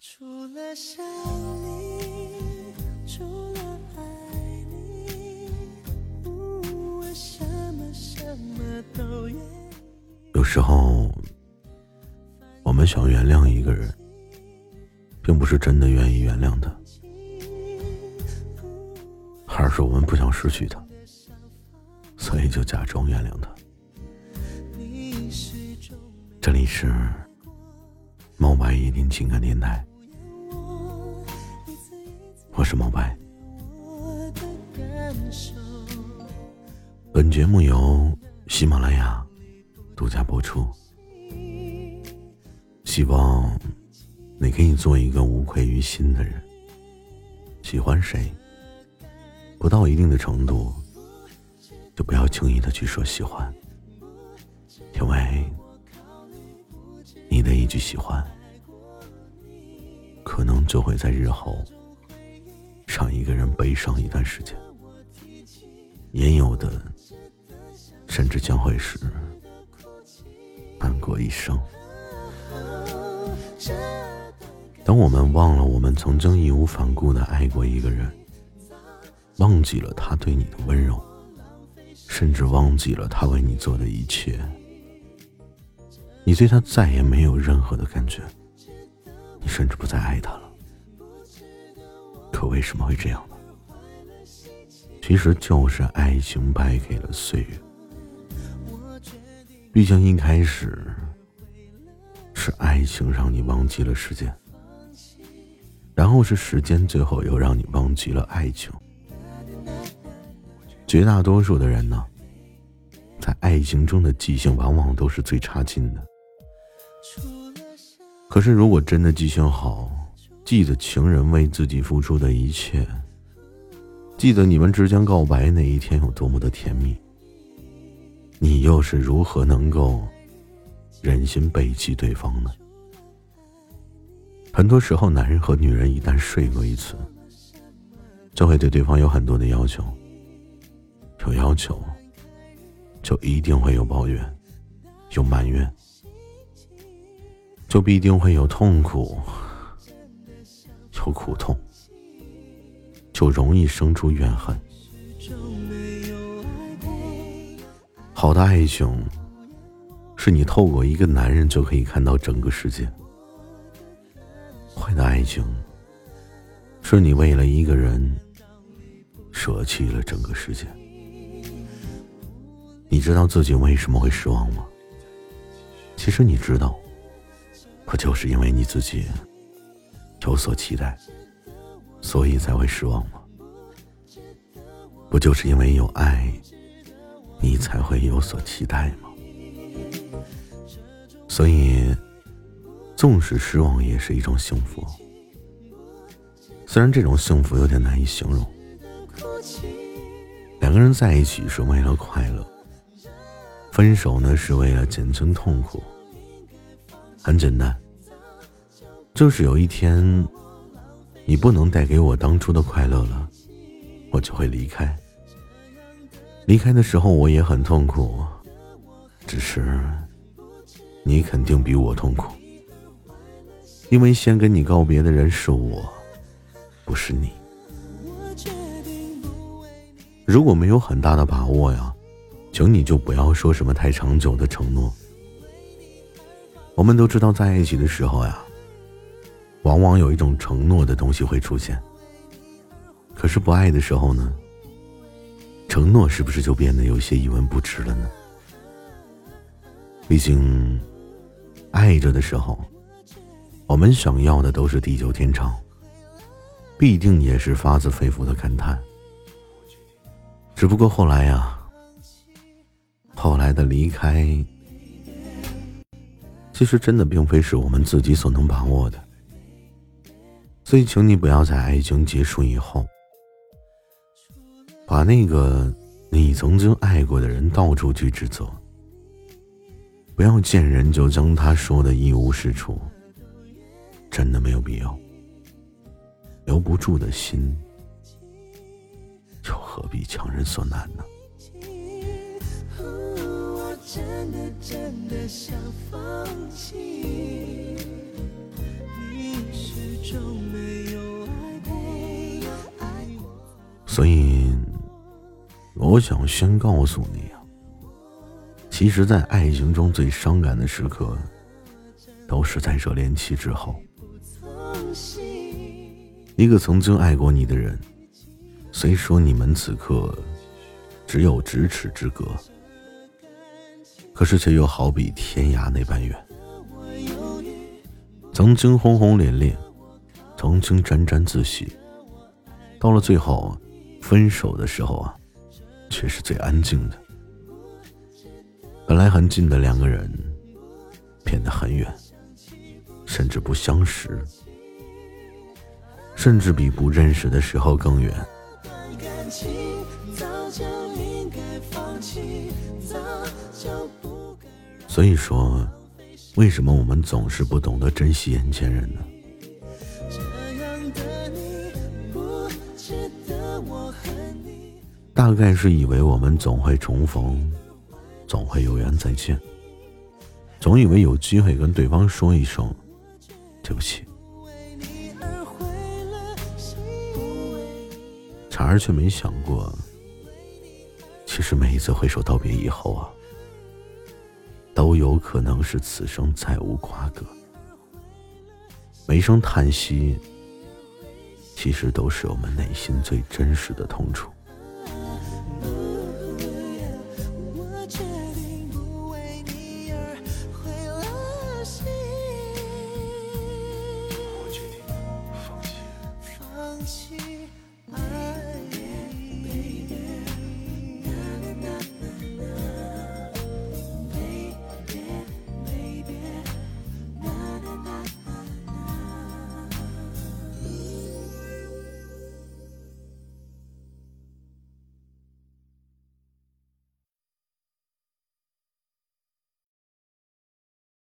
除了想你，除了爱你，我什么什么都愿意。有时候，我们想原谅一个人，并不是真的愿意原谅他，而是我们不想失去他，所以就假装原谅他。这里是猫白夜听情感电台，我是猫白。本节目由喜马拉雅独家播出，希望你可以做一个无愧于心的人。喜欢谁，不到一定的程度，就不要轻易的去说喜欢，因为你的一句喜欢，可能就会在日后让一个人悲伤一段时间。也有的，甚至将会是难过一生。当我们忘了我们曾经义无反顾的爱过一个人，忘记了他对你的温柔，甚至忘记了他为你做的一切，你对他再也没有任何的感觉，你甚至不再爱他了。可为什么会这样呢？其实就是爱情败给了岁月。毕竟一开始是爱情让你忘记了时间，然后是时间最后又让你忘记了爱情。绝大多数的人呢，在爱情中的记性往往都是最差劲的。可是如果真的记性好，记得情人为自己付出的一切。记得你们之间告白那一天有多么的甜蜜，你又是如何能够忍心背弃对方呢？很多时候，男人和女人一旦睡过一次，就会对对方有很多的要求，有要求，就一定会有抱怨，有埋怨，就必定会有痛苦，有苦痛。就容易生出怨恨。好的爱情，是你透过一个男人就可以看到整个世界；坏的爱情，是你为了一个人舍弃了整个世界。你知道自己为什么会失望吗？其实你知道，不就是因为你自己有所期待。所以才会失望吗？不就是因为有爱，你才会有所期待吗？所以，纵使失望也是一种幸福。虽然这种幸福有点难以形容。两个人在一起是为了快乐，分手呢是为了减轻痛苦。很简单，就是有一天。你不能带给我当初的快乐了，我就会离开。离开的时候我也很痛苦，只是你肯定比我痛苦，因为先跟你告别的人是我，不是你。如果没有很大的把握呀，请你就不要说什么太长久的承诺。我们都知道，在一起的时候呀。往往有一种承诺的东西会出现，可是不爱的时候呢？承诺是不是就变得有些一文不值了呢？毕竟，爱着的时候，我们想要的都是地久天长，必定也是发自肺腑的感叹。只不过后来呀，后来的离开，其实真的并非是我们自己所能把握的。所以，请你不要在爱情结束以后，把那个你曾经爱过的人到处去指责。不要见人就将他说的一无是处，真的没有必要。留不住的心，又何必强人所难呢？真的真的想放弃，你是。所以，我想先告诉你啊，其实，在爱情中最伤感的时刻，都是在热恋期之后。一个曾经爱过你的人，虽说你们此刻只有咫尺之隔，可是却又好比天涯那般远。曾经轰轰烈烈，曾经沾沾自喜，到了最后，分手的时候啊，却是最安静的。本来很近的两个人，变得很远，甚至不相识。甚至比不认识的时候更远。所以说，为什么我们总是不懂得珍惜眼前人呢？大概是以为我们总会重逢，总会有缘再见，总以为有机会跟对方说一声对不起。然而却没想过，其实每一次挥手道别以后啊，都有可能是此生再无瓜葛。每一声叹息，其实都是我们内心最真实的痛楚。